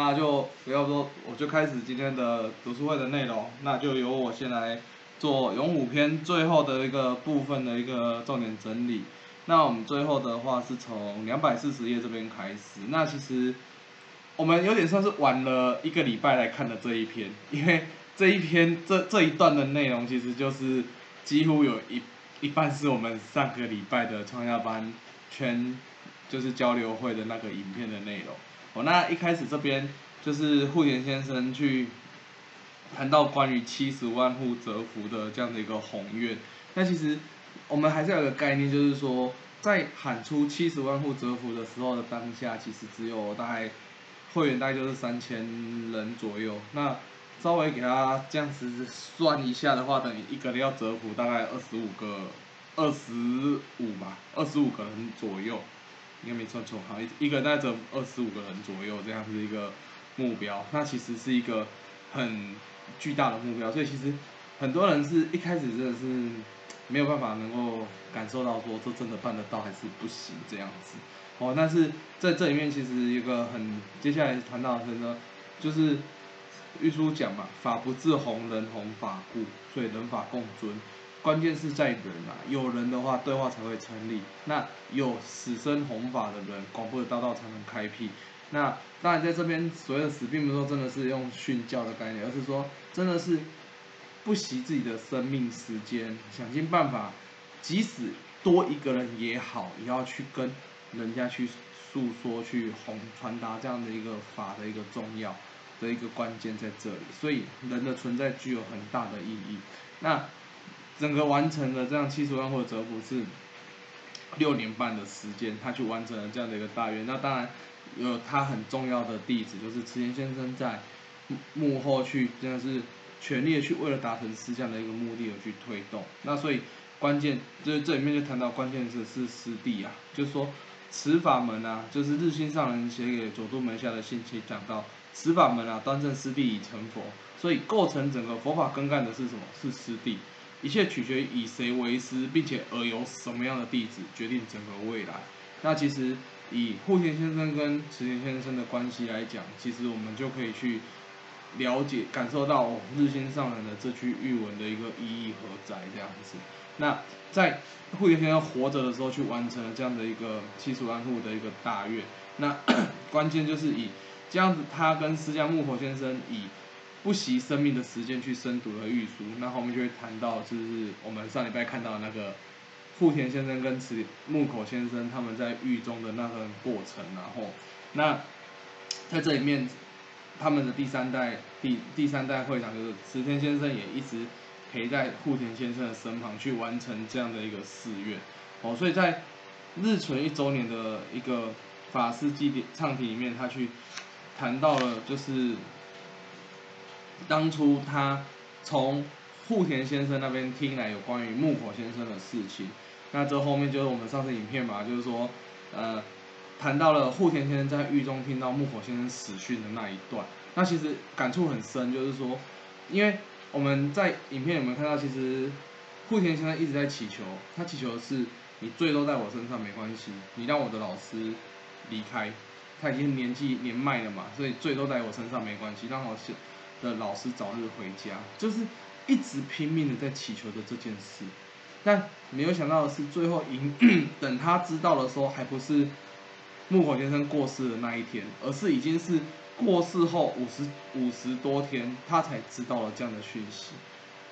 那就不要说，我就开始今天的读书会的内容，那就由我先来做勇武篇最后的一个部分的一个重点整理。那我们最后的话是从两百四十页这边开始。那其实我们有点算是晚了一个礼拜来看的这一篇，因为这一篇这这一段的内容其实就是几乎有一一半是我们上个礼拜的创业班圈就是交流会的那个影片的内容。那一开始这边就是户田先生去谈到关于七十万户折服的这样的一个宏愿。那其实我们还是有个概念，就是说在喊出七十万户折服的时候的当下，其实只有大概会员大概就是三千人左右。那稍微给他这样子算一下的话，等于一个人要折服大概二十五个，二十五吧，二十五个人左右。应该没算错，好一一个带着二十五个人左右，这样是一个目标。那其实是一个很巨大的目标，所以其实很多人是一开始真的是没有办法能够感受到说这真的办得到还是不行这样子。哦，但是在这里面其实一个很接下来谈到的是呢，就是玉书讲嘛，法不自弘，人弘法故，所以人法共尊。关键是在人啊，有人的话，对话才会成立。那有死生弘法的人，广布的道道才能开辟。那当然，在这边所谓的死，并不是说真的是用训教的概念，而是说真的是不惜自己的生命时间，想尽办法，即使多一个人也好，也要去跟人家去诉说、去弘传达这样的一个法的一个重要的一个关键在这里。所以，人的存在具有很大的意义。那。整个完成了这样七十万或者折服是六年半的时间，他去完成了这样的一个大愿。那当然有他很重要的弟子，就是池田先生在幕后去真的是全力的去为了达成师这样的一个目的而去推动。那所以关键就是这里面就谈到关键是是师弟啊，就是说持法门啊，就是日心上人写给佐助门下的信息讲到持法门啊，端正师弟已成佛。所以构成整个佛法根干的是什么？是师弟。一切取决于以谁为师，并且而由什么样的弟子决定整个未来。那其实以户田先生跟池田先生的关系来讲，其实我们就可以去了解、感受到日新上人的这句玉文的一个意义何在这样子。那在户田先生活着的时候，去完成了这样的一个七十万户的一个大愿。那 关键就是以这样子，他跟释迦木口先生以。不惜生命的时间去深读了玉书，那后面就会谈到，就是我们上礼拜看到的那个户田先生跟池木口先生他们在狱中的那个过程，然后那在这里面，他们的第三代第第三代会长就是池田先生也一直陪在户田先生的身旁去完成这样的一个誓愿，哦，所以在日存一周年的一个法师祭典唱题里面，他去谈到了就是。当初他从户田先生那边听来有关于木口先生的事情，那这后面就是我们上次影片嘛，就是说，呃，谈到了户田先生在狱中听到木口先生死讯的那一段，那其实感触很深，就是说，因为我们在影片有没有看到，其实户田先生一直在祈求，他祈求的是你罪都在我身上没关系，你让我的老师离开，他已经年纪年迈了嘛，所以罪都在我身上没关系，让我是。的老师早日回家，就是一直拼命的在祈求的这件事，但没有想到的是，最后赢 等他知道的时候，还不是木口先生过世的那一天，而是已经是过世后五十五十多天，他才知道了这样的讯息。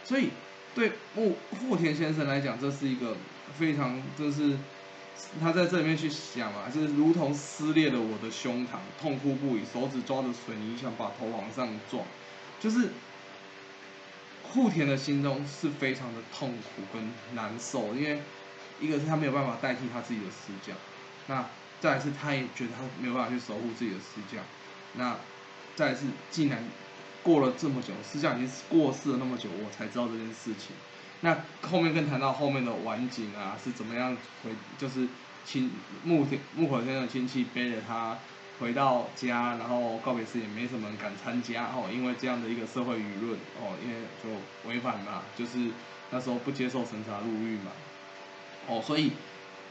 所以对木户田先生来讲，这是一个非常，就是他在这里面去想啊，就是如同撕裂了我的胸膛，痛哭不已，手指抓着水泥想把头往上撞。就是户田的心中是非常的痛苦跟难受，因为一个是他没有办法代替他自己的师教，那再是他也觉得他没有办法去守护自己的师教，那再是竟然过了这么久，师教已经过世了那么久，我才知道这件事情。那后面更谈到后面的晚景啊，是怎么样回，就是亲木田木口先生的亲戚背着他。回到家，然后告别式也没什么人敢参加哦，因为这样的一个社会舆论哦，因为就违反嘛，就是那时候不接受审查入狱嘛，哦，所以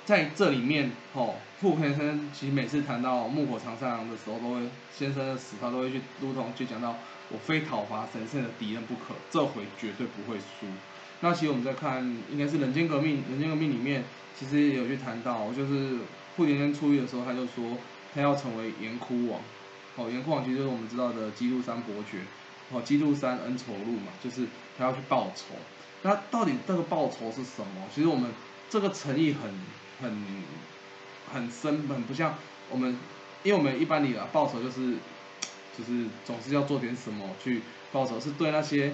在这里面，吼，傅先生其实每次谈到木火长三郎的时候，都会先生的死，他都会去如同去讲到我非讨伐神圣的敌人不可，这回绝对不会输。那其实我们在看，应该是人间革命，人间革命里面其实也有去谈到，就是傅先生出狱的时候，他就说他要成为严窟王，哦，严窟王其实就是我们知道的基督山伯爵，哦，基督山恩仇录嘛，就是他要去报仇。那到底这个报仇是什么？其实我们这个诚意很。很很深，很不像我们，因为我们一般里啊报仇就是，就是总是要做点什么去报仇，是对那些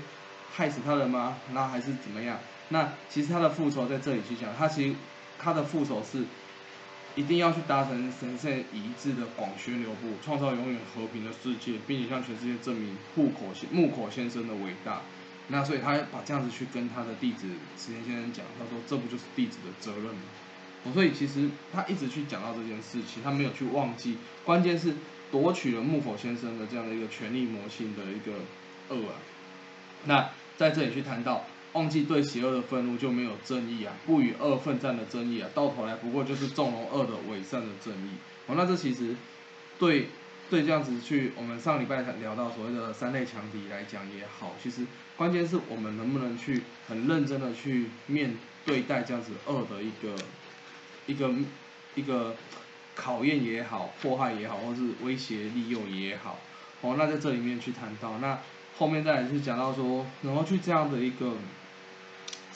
害死他人吗？那还是怎么样？那其实他的复仇在这里去讲，他其实他的复仇是一定要去达成神圣一致的广宣流布，创造永远和平的世界，并且向全世界证明户口先木口先生的伟大。那所以他把这样子去跟他的弟子石田先生讲，他说这不就是弟子的责任吗？所以其实他一直去讲到这件事情，他没有去忘记，关键是夺取了木口先生的这样的一个权力魔性的一个恶啊。那在这里去谈到，忘记对邪恶的愤怒就没有正义啊，不与恶奋战的正义啊，到头来不过就是纵容恶的伪善的正义。哦，那这其实对对这样子去，我们上礼拜才聊到所谓的三类强敌来讲也好，其实关键是我们能不能去很认真的去面对待这样子恶的一个。一个一个考验也好，迫害也好，或是威胁利诱也好，哦，那在这里面去谈到，那后面再来是讲到说，然后去这样的一个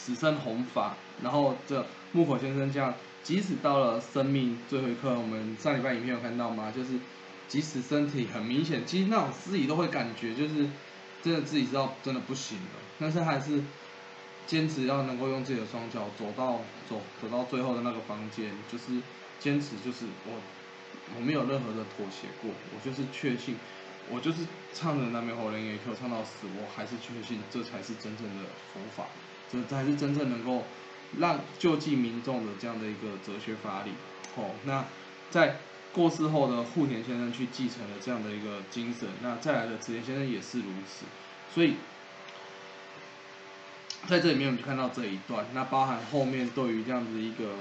死生弘法，然后这木火先生这样，即使到了生命最后一刻，我们上礼拜影片有看到吗？就是即使身体很明显，其实那种自己都会感觉，就是真的自己知道真的不行了，但是还是。坚持要能够用自己的双脚走到走走到最后的那个房间，就是坚持，就是我我没有任何的妥协过，我就是确信，我就是唱着南无火莲耶可唱到死，我还是确信这才是真正的佛法，这才是真正能够让救济民众的这样的一个哲学法理。哦，那在过世后的户田先生去继承了这样的一个精神，那再来的池田先生也是如此，所以。在这里面，我们就看到这一段，那包含后面对于这样子一个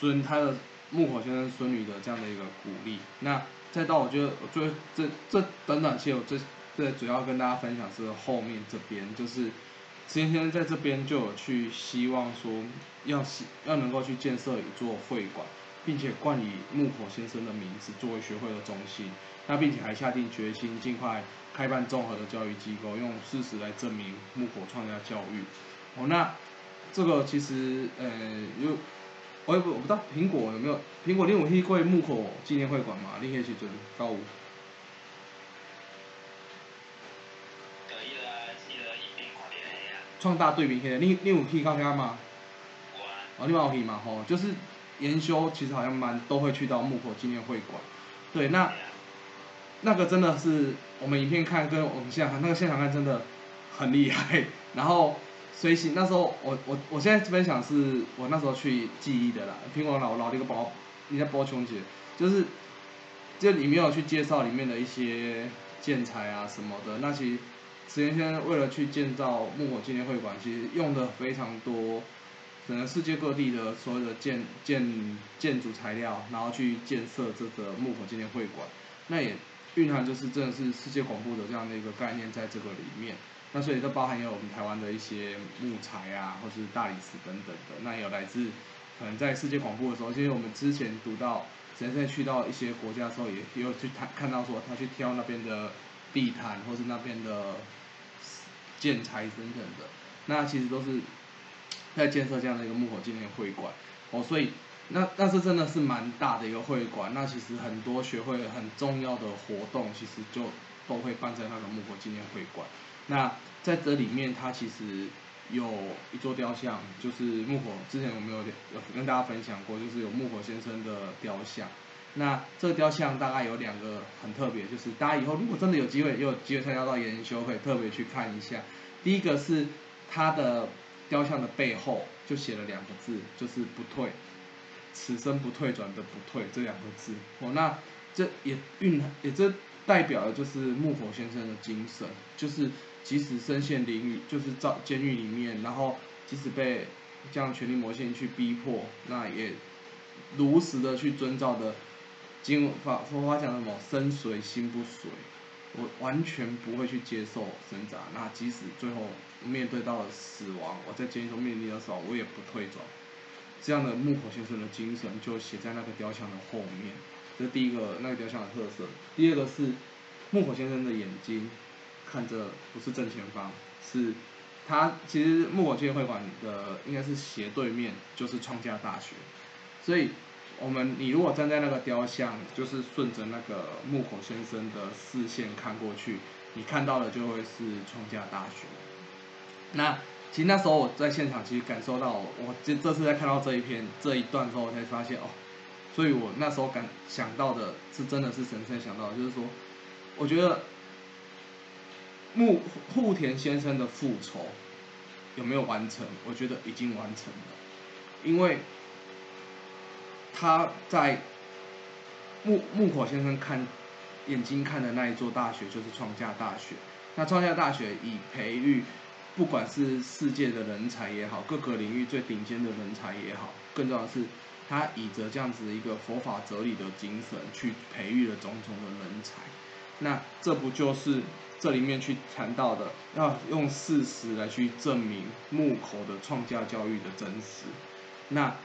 孙他的木口先生孙女的这样的一个鼓励。那再到我觉得，我觉得这这短短期，我最最主要跟大家分享是后面这边，就是石田先生在这边就有去希望说，要希要能够去建设一座会馆，并且冠以木口先生的名字作为学会的中心。那并且还下定决心，尽快开办综合的教育机构，用事实来证明木火创家教育。哦，那这个其实呃又，我也不我不知道苹果有没有苹果零五 T 会木火纪念会馆嘛？你可以去做高五。可以了，记得一边看边呀。创大对比起来，你你有去看看吗？我啊。哦，你有去嘛？吼，就是研修其实好像蛮都会去到木口纪念会馆。对，那。那个真的是我们影片看跟我们现场看，那个现场看真的很厉害。然后随行那时候，我我我现在分享是我那时候去记忆的啦。苹果老老的一个包，你在包琼姐，就是这里面有去介绍里面的一些建材啊什么的。那其实石田先生为了去建造木火纪念会馆，其实用的非常多，可能世界各地的所有的建建建筑材料，然后去建设这个木火纪念会馆。那也。蕴含就是真的是世界广布的这样的一个概念在这个里面，那所以这包含有我们台湾的一些木材啊，或是大理石等等的，那也有来自可能在世界广布的时候，其实我们之前读到，先生去到一些国家的时候，也也有去看看到说他去挑那边的地毯或是那边的建材等等的，那其实都是在建设这样的一个木火纪念会馆哦，所以。那那是真的是蛮大的一个会馆，那其实很多学会很重要的活动，其实就都会办在那个木火纪念会馆。那在这里面，它其实有一座雕像，就是木火。之前有没有有跟大家分享过？就是有木火先生的雕像。那这个雕像大概有两个很特别，就是大家以后如果真的有机会，也有机会参加到研修，可以特别去看一下。第一个是它的雕像的背后就写了两个字，就是不退。此生不退转的不退这两个字，哦，那这也蕴也这代表的就是木火先生的精神，就是即使身陷囹圄，就是在监狱里面，然后即使被这样权力魔线去逼迫，那也如实的去遵照的经法佛法讲什么身随心不随，我完全不会去接受挣扎。那即使最后面对到了死亡，我在监狱中面临的时候，我也不退转。这样的木口先生的精神就写在那个雕像的后面。这是第一个那个雕像的特色。第二个是木口先生的眼睛看着不是正前方，是他其实木口纪念会馆的应该是斜对面就是创价大学，所以我们你如果站在那个雕像，就是顺着那个木口先生的视线看过去，你看到的就会是创价大学。那其实那时候我在现场，其实感受到，我这这次在看到这一篇这一段之后，我才发现哦。所以我那时候感想到的是，真的是神圣想到，就是说，我觉得木户田先生的复仇有没有完成？我觉得已经完成了，因为他在木木口先生看眼睛看的那一座大学，就是创价大学。那创价大学以培育不管是世界的人才也好，各个领域最顶尖的人才也好，更重要的是。他以着这样子一个佛法哲理的精神，去培育了种种的人才，那这不就是这里面去谈到的，要用事实来去证明木口的创价教育的真实。那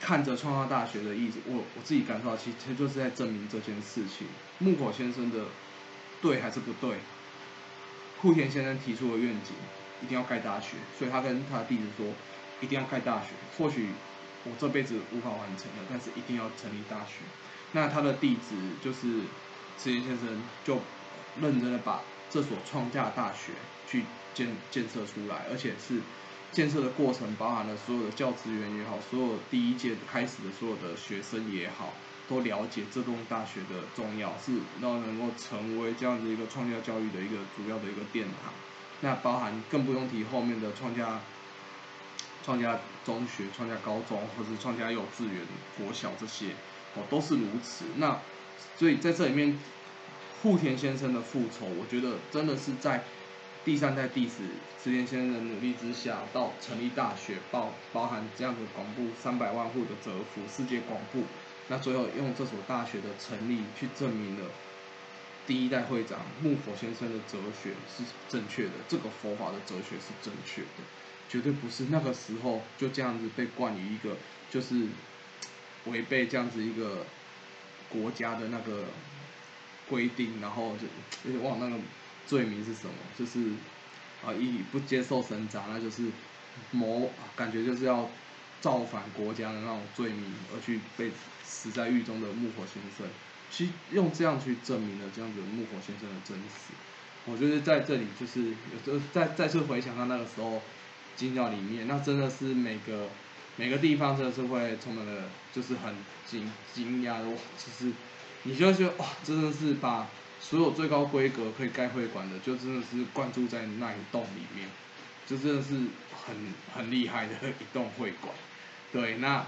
看着创造大学的意思，我我自己感受到，其实就是在证明这件事情。木口先生的对还是不对？户田先生提出的愿景，一定要盖大学，所以他跟他的弟子说，一定要盖大学。或许。我这辈子无法完成的，但是一定要成立大学。那他的弟子就是池田先生，就认真的把这所创价大学去建建设出来，而且是建设的过程包含了所有的教职员也好，所有第一届开始的所有的学生也好，都了解这栋大学的重要，是让能够成为这样子一个创价教育的一个主要的一个殿堂。那包含更不用提后面的创价。创家中学、创家高中，或是创家幼稚园、国小这些，哦，都是如此。那所以在这里面，户田先生的复仇，我觉得真的是在第三代弟子池田先生的努力之下，到成立大学，包包含这样的广布三百万户的折服世界广布，那最后用这所大学的成立，去证明了第一代会长木佛先生的哲学是正确的，这个佛法的哲学是正确的。绝对不是那个时候就这样子被冠于一个就是违背这样子一个国家的那个规定，然后就有点忘那个罪名是什么，就是啊一不接受神札，那就是谋感觉就是要造反国家的那种罪名而去被死在狱中的木火先生，其实用这样去证明了这样子木火先生的真实。我觉得在这里就是有时候再再次回想到那个时候。金教里面，那真的是每个每个地方真的是会充满了，就是很惊惊讶的哇！其实你就觉得哇，真的是把所有最高规格可以盖会馆的，就真的是灌注在那一栋里面，就真的是很很厉害的一栋会馆。对，那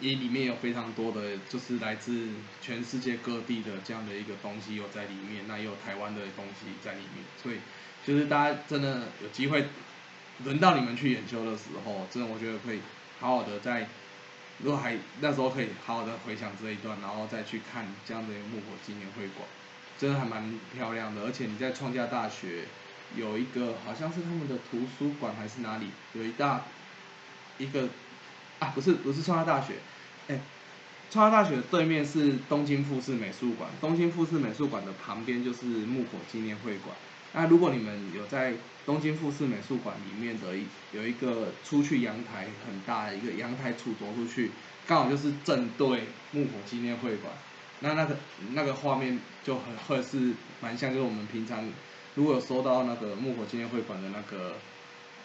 也里面有非常多的，就是来自全世界各地的这样的一个东西有在里面，那也有台湾的东西在里面，所以就是大家真的有机会。轮到你们去研究的时候，真的我觉得可以好好的在，如果还那时候可以好好的回想这一段，然后再去看这样的一个木火纪念会馆，真的还蛮漂亮的。而且你在创价大学有一个好像是他们的图书馆还是哪里，有一大一个啊不是不是创价大学，哎，创价大学对面是东京富士美术馆，东京富士美术馆的旁边就是木火纪念会馆。那如果你们有在东京富士美术馆里面的一有一个出去阳台很大的一个阳台处走出去，刚好就是正对木火纪念会馆，那那个那个画面就很会是蛮像，就是我们平常如果有收到那个木火纪念会馆的那个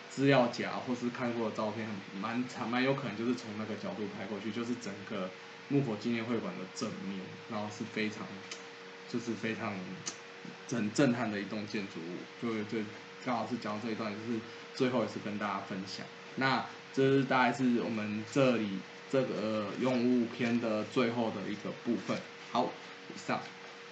资料夹或是看过的照片，蛮长蛮有可能就是从那个角度拍过去，就是整个木火纪念会馆的正面，然后是非常就是非常。很震撼的一栋建筑物，就就刚好是讲到这一段，就是最后也是跟大家分享。那这是大概是我们这里这个用物篇的最后的一个部分。好，以上，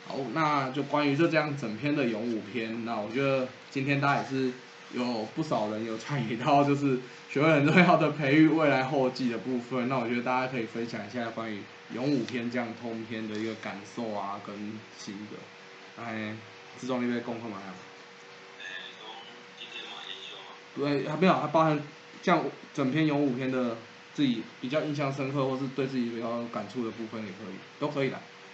好，那就关于就这样整篇的咏武篇，那我觉得今天大家也是有不少人有参与到，就是学会很重要的培育未来后继的部分。那我觉得大家可以分享一下关于勇武篇这样通篇的一个感受啊，跟心得。哎，自中那边功课嘛？对，还没有，还包含像整篇勇武篇的自己比较印象深刻，或是对自己比较感触的部分也可以，都可以的。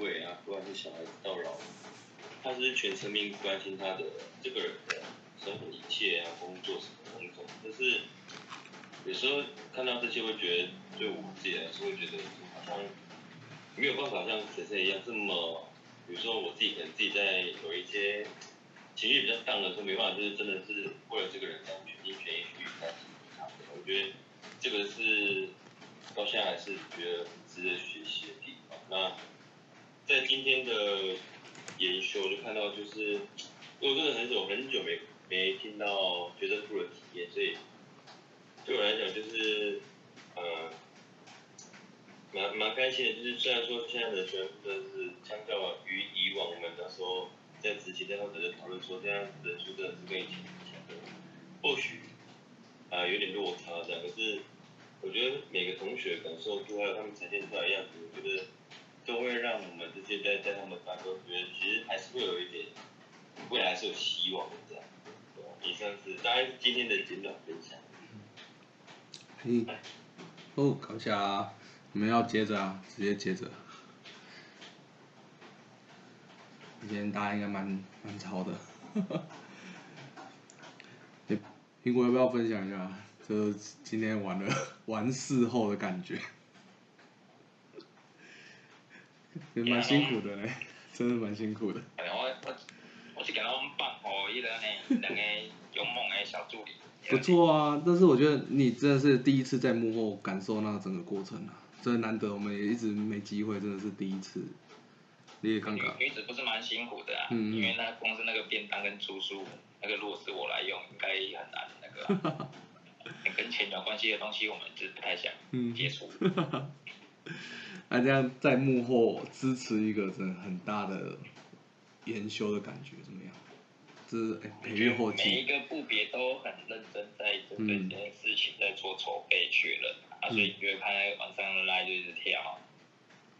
位啊，不管是小孩子到老，他是。全生命关心他的这个人的生活一切啊，工作什么种种，但是有时候看到这些，会觉得对我自己来说，会觉得好像没有办法像学生一样这么，比如说我自己可能自己在有一些情绪比较荡的时候，没办法，就是真的是为了这个人这样全心全意去关心他。我觉得这个是到现在还是觉得很值得学习的地方。那在今天的。研修就看到，就是我真的很久很久没没听到学生部的体验，所以对我来讲就是呃蛮蛮开心的。就是虽然说现在的学生真的是相较于以往我们那时候在之前在或者在讨论说，现在人数真的是跟以前，或许啊有点落差这样。可是我觉得每个同学感受度还有他们呈现出来的样子，我觉得。都会让我们这些在在他们感受觉得其实还是会有一点未来是有希望的这样。以上是大家今天的简短分享。嗯，哦，感谢啊！你们要接着啊，直接接着。今天大家应该蛮蛮吵的。哈哈苹果要不要分享一下？就是今天玩的完事后的感觉。也 蛮辛苦的嘞，真的蛮辛苦的。我我我是给他们办哦，一个呢两个勇猛的小助理。不错啊，但是我觉得你真的是第一次在幕后感受那整个过程啊，真的难得，我们也一直没机会，真的是第一次。你也刚刚。女子不是蛮辛苦的啊，因为那公司那个便当跟住宿，那个如果是我来用，应该很难那个。跟钱有关系的东西，我们是不太想接触。那 这样在幕后支持一个真的很大的研修的感觉怎么样？这是培育后期。每一个部别都很认真在针对这件事情在做筹备确认啊，所以你会看晚上的赖就一直跳。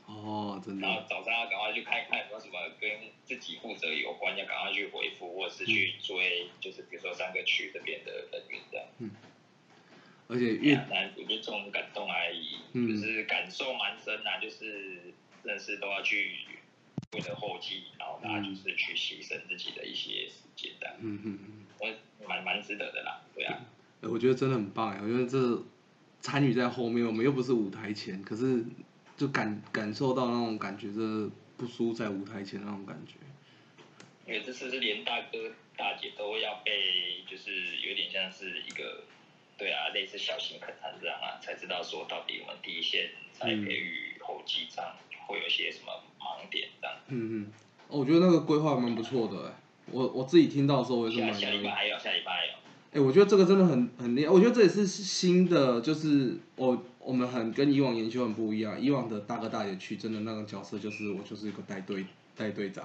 哦，真的。然后早上要赶快去看看有没有什么跟自己负责有关，要赶快去回复或者是去追，就是比如说三个区这边的人员这样。嗯。而且越难，我觉得这种感动而已，就是感受蛮深呐，就是认识都要去为了后期，然后大家就是去牺牲自己的一些时间的，嗯嗯嗯，我蛮蛮值得的啦，对啊。我觉得真的很棒哎，我觉得这参与在后面，我们又不是舞台前，可是就感感受到那种感觉，这不输在舞台前那种感觉。因为这次是连大哥大姐都要被，就是有点像是一个。对啊，类似小型课堂这样啊，才知道说到底我们第一线在培育后继这样会有些什么盲点这样。嗯嗯，我觉得那个规划蛮不错的哎，我我自己听到的时候我也是蛮。下礼拜还有，下礼拜还有。哎，我觉得这个真的很很厉害，我觉得这也是新的，就是我我们很跟以往研究很不一样，以往的大哥大姐去真的那个角色就是我就是一个带队带队仔，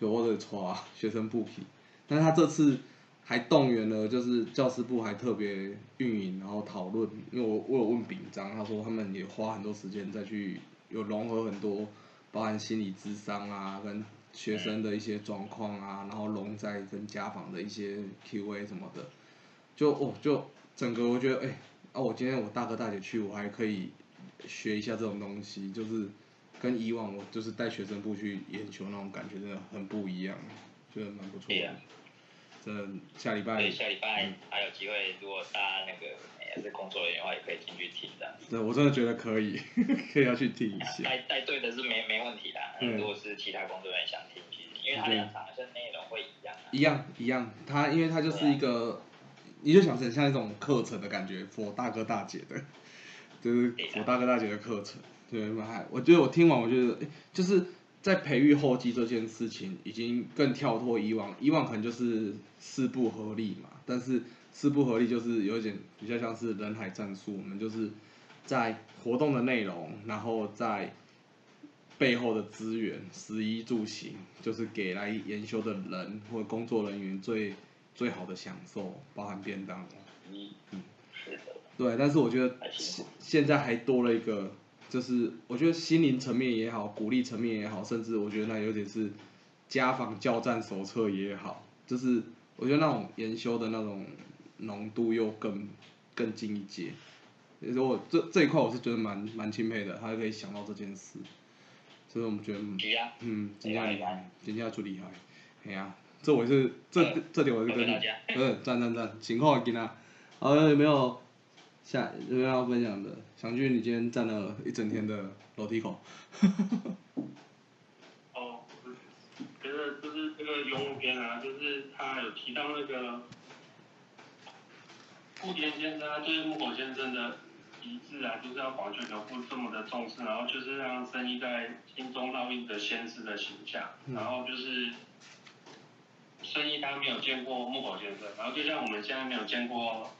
就我者抓 学生不皮，但是他这次。还动员了，就是教师部还特别运营，然后讨论。因为我我有问炳章，他说他们也花很多时间再去有融合很多，包含心理智商啊，跟学生的一些状况啊，然后融在跟家访的一些 Q&A 什么的。就哦，就整个我觉得，哎，啊，我今天我大哥大姐去，我还可以学一下这种东西，就是跟以往我就是带学生部去研究那种感觉真的很不一样，觉得蛮不错的。这下礼拜对下礼拜还有机会，如果大家那个也是工作人员的话，也可以进去听的。对，我真的觉得可以，可以要去听一下。带带队的是没没问题的，如果是其他工作人员想听，其实因为他两场好像内容会一样。一样一样，他因为他就是一个你就想成像一种课程的感觉，佛大哥大姐的，就是佛大哥大姐的课程。对，还我觉得我听完，我觉得就是在培育后继这件事情，已经更跳脱以往，以往可能就是四不合力嘛，但是四不合力就是有点比较像是人海战术，我们就是在活动的内容，然后在背后的资源，食衣住行，就是给来研修的人或者工作人员最最好的享受，包含便当。嗯嗯，是的。对，但是我觉得现现在还多了一个。就是我觉得心灵层面也好，鼓励层面也好，甚至我觉得那有点是家访教战手册也好，就是我觉得那种研修的那种浓度又更更进一阶。所以我这这一块我是觉得蛮蛮钦佩的，他可以想到这件事，所以我们觉得嗯，厉害厉害，今天就厉害，哎呀，这我是这这点我是跟 嗯赞赞赞，情况跟他，好有没有？下有没有要分享的？祥俊，你今天站了一整天的楼梯口。哦，觉得就是这个永武篇啊，就是他有提到那个富田先生啊，对木口先生的遗志啊，就是要广泉流布这么的重视，然后就是让生意在心中烙印着先师的形象，然后就是生意他没有见过木口先生，然后就像我们现在没有见过。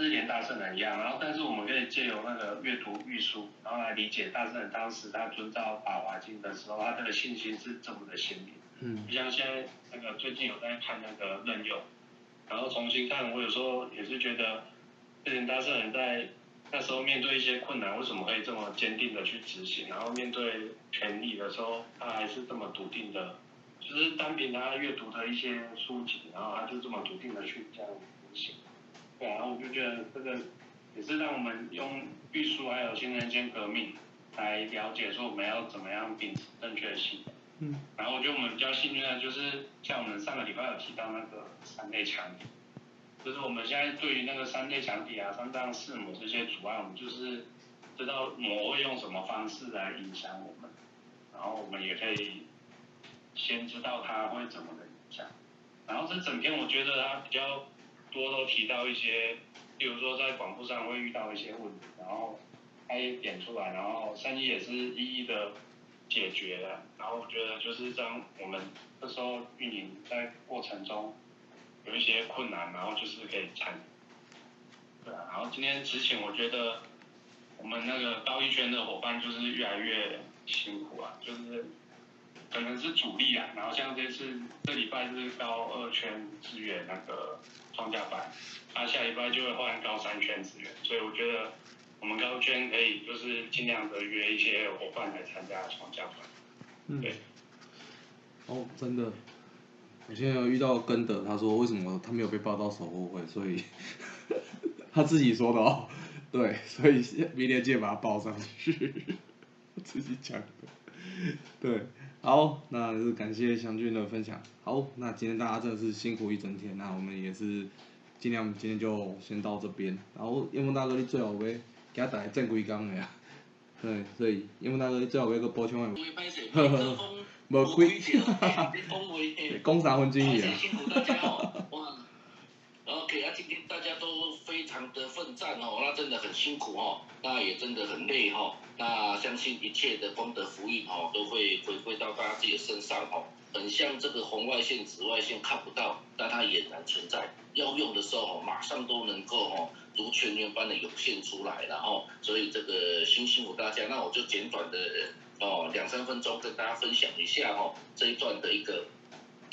日莲大圣人一样，然后但是我们可以借由那个阅读玉书，然后来理解大圣人当时他遵照《法华经》的时候，他的信心是这么的鲜明。嗯。就像现在那个最近有在看那个任用，然后重新看，我有时候也是觉得日莲大圣人在那时候面对一些困难，为什么可以这么坚定的去执行？然后面对权力的时候，他还是这么笃定的，就是单凭他阅读的一些书籍，然后他就这么笃定的去这样执行。对啊，然后我就觉得这个也是让我们用玉书还有新人间革命来了解说我们要怎么样秉持正确的信仰。嗯。然后我觉得我们比较幸运的，就是像我们上个礼拜有提到那个三类强体，就是我们现在对于那个三类强体啊、三藏四母这些阻碍，我们就是知道魔会用什么方式来影响我们，然后我们也可以先知道它会怎么的影响。然后这整篇我觉得它比较。多都提到一些，比如说在广播上会遇到一些问题，然后他也点出来，然后三一也是一一的解决了，然后我觉得就是当我们这时候运营在过程中有一些困难，然后就是可以参，对啊，然后今天之前我觉得我们那个高一圈的伙伴就是越来越辛苦啊，就是可能是主力啊，然后像这次这礼拜是高二圈资源那个。放假班，他下礼拜就会换高三圈资源，所以我觉得我们高圈可以就是尽量的约一些伙伴来参加放假班。嗯。对。哦，真的，我现在有遇到根德，他说为什么他没有被报到守护会，所以 他自己说的哦，对，所以明天记得把他报上去，自己讲的，对。好，那是感谢祥俊的分享。好，那今天大家真的是辛苦一整天，那我们也是尽量今天就先到这边。然后叶梦大哥，你最后要给他带正规工的呀？对，所以叶梦大哥，你最后尾个补充的。呵呵，无亏，哈哈哈，讲三分钟而已。辛苦大家哦，哦，那真的很辛苦哦，那也真的很累哈。那相信一切的功德福运哦，都会回归到大家自己的身上哦。很像这个红外线、紫外线看不到，但它俨然存在。要用的时候马上都能够哦，如泉源般的涌现出来，然后，所以这个辛辛苦大家。那我就简短的哦，两三分钟跟大家分享一下哦，这一段的一个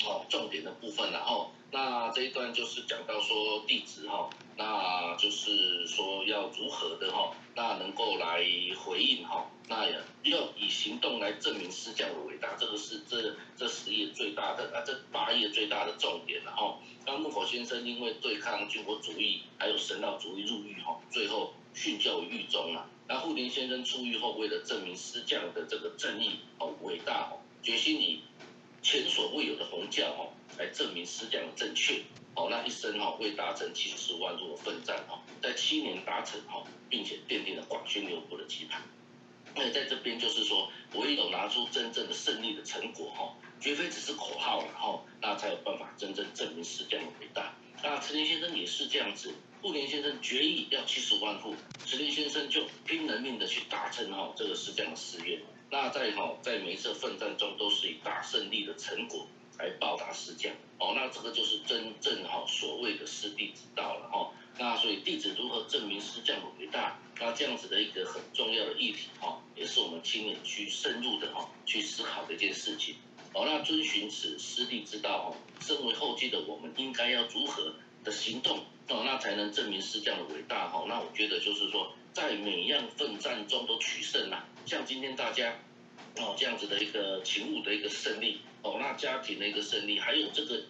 哦重点的部分，然后。那这一段就是讲到说弟子哈，那就是说要如何的哈，那能够来回应哈，那要以行动来证明释迦的伟大，这个是这这十页最大的啊，这八页最大的重点了哈。那木口先生因为对抗军国主义还有神道主义入狱哈，最后殉教于狱中了。那护林先生出狱后，为了证明释迦的这个正义哦伟大哦，决心以前所未有的红教哦。来证明思想的正确，哦，那一生哈为达成七十万做奋战哈，在七年达成哈，并且奠定了广宣流布的基盘。那在这边就是说，唯有拿出真正的胜利的成果哈，绝非只是口号然后，那才有办法真正证明师匠的伟大。那陈林先生也是这样子，布林先生决议要七十万户，陈林先生就拼了命的去达成哈这个师匠的誓愿。那在哈在每一次奋战中都是以大胜利的成果来报答师匠哦，那这个就是真正哈所谓的师弟之道了哈。那所以弟子如何证明师匠的伟大？那这样子的一个很重要的议题哈，也是我们亲眼去深入的哈去思考的一件事情。哦，那遵循此师弟之道哦，身为后继的我们应该要如何的行动哦，那才能证明师匠的伟大哈？那我觉得就是说，在每样奋战中都取胜呐。像今天大家哦这样子的一个勤务的一个胜利哦，那家庭的一个胜利，还有这个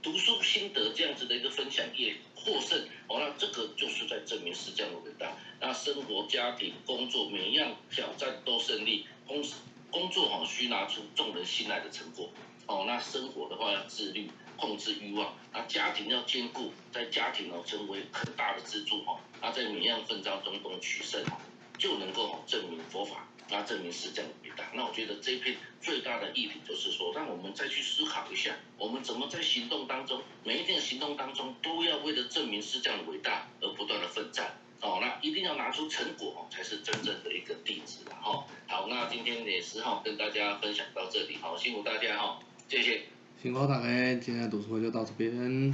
读书心得这样子的一个分享也获胜哦，那这个就是在证明师匠的伟大。那生活、家庭、工作每一样挑战都胜利，同时。工作哈需拿出众人信赖的成果，哦，那生活的话要自律，控制欲望，那家庭要兼顾，在家庭哦成为很大的支柱哈，那在每样奋战中都取胜哈，就能够证明佛法，那证明是这样伟大。那我觉得这一篇最大的议题就是说，让我们再去思考一下，我们怎么在行动当中，每一件行动当中都要为了证明是这样的伟大而不断的奋战。哦，那一定要拿出成果哦，才是真正的一个弟子了哈。好，那今天也是哈，跟大家分享到这里，好，辛苦大家哈，谢谢。辛苦大家，今天的读书会就到这边。